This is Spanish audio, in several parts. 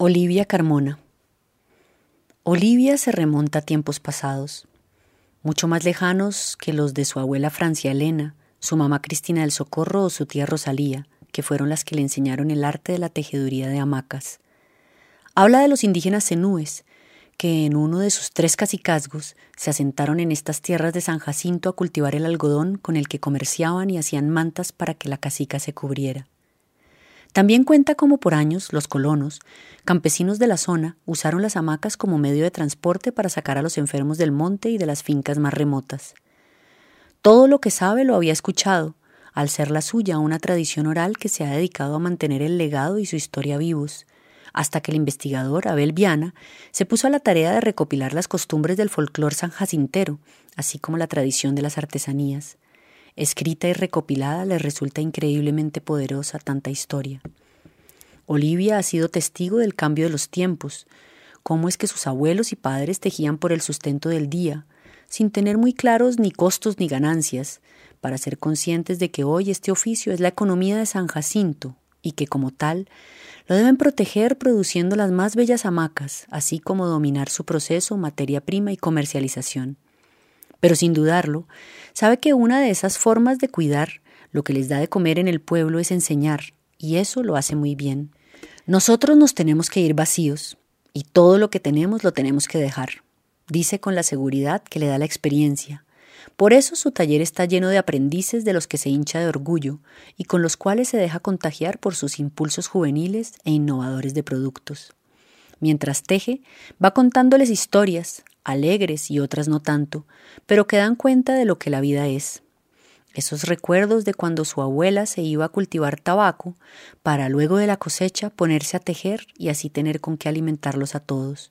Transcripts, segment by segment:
Olivia Carmona. Olivia se remonta a tiempos pasados, mucho más lejanos que los de su abuela Francia Elena, su mamá Cristina del Socorro o su tía Rosalía, que fueron las que le enseñaron el arte de la tejeduría de hamacas. Habla de los indígenas cenúes, que en uno de sus tres cacicazgos se asentaron en estas tierras de San Jacinto a cultivar el algodón con el que comerciaban y hacían mantas para que la cacica se cubriera. También cuenta cómo por años los colonos, campesinos de la zona, usaron las hamacas como medio de transporte para sacar a los enfermos del monte y de las fincas más remotas. Todo lo que sabe lo había escuchado, al ser la suya una tradición oral que se ha dedicado a mantener el legado y su historia vivos, hasta que el investigador Abel Viana se puso a la tarea de recopilar las costumbres del folclor sanjacintero, así como la tradición de las artesanías escrita y recopilada, le resulta increíblemente poderosa tanta historia. Olivia ha sido testigo del cambio de los tiempos, cómo es que sus abuelos y padres tejían por el sustento del día, sin tener muy claros ni costos ni ganancias, para ser conscientes de que hoy este oficio es la economía de San Jacinto y que como tal lo deben proteger produciendo las más bellas hamacas, así como dominar su proceso, materia prima y comercialización pero sin dudarlo, sabe que una de esas formas de cuidar lo que les da de comer en el pueblo es enseñar, y eso lo hace muy bien. Nosotros nos tenemos que ir vacíos, y todo lo que tenemos lo tenemos que dejar, dice con la seguridad que le da la experiencia. Por eso su taller está lleno de aprendices de los que se hincha de orgullo y con los cuales se deja contagiar por sus impulsos juveniles e innovadores de productos. Mientras teje, va contándoles historias, alegres y otras no tanto, pero que dan cuenta de lo que la vida es. Esos recuerdos de cuando su abuela se iba a cultivar tabaco para luego de la cosecha ponerse a tejer y así tener con qué alimentarlos a todos.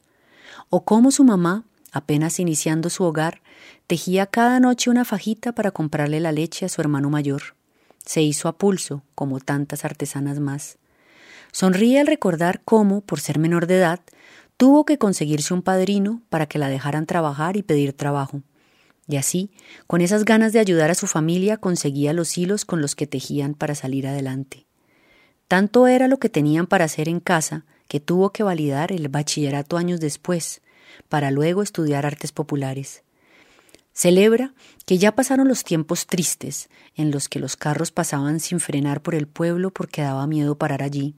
O cómo su mamá, apenas iniciando su hogar, tejía cada noche una fajita para comprarle la leche a su hermano mayor. Se hizo a pulso, como tantas artesanas más. Sonríe al recordar cómo, por ser menor de edad, Tuvo que conseguirse un padrino para que la dejaran trabajar y pedir trabajo. Y así, con esas ganas de ayudar a su familia, conseguía los hilos con los que tejían para salir adelante. Tanto era lo que tenían para hacer en casa que tuvo que validar el bachillerato años después, para luego estudiar artes populares. Celebra que ya pasaron los tiempos tristes en los que los carros pasaban sin frenar por el pueblo porque daba miedo parar allí.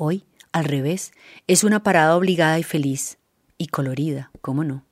Hoy al revés, es una parada obligada y feliz, y colorida, ¿cómo no?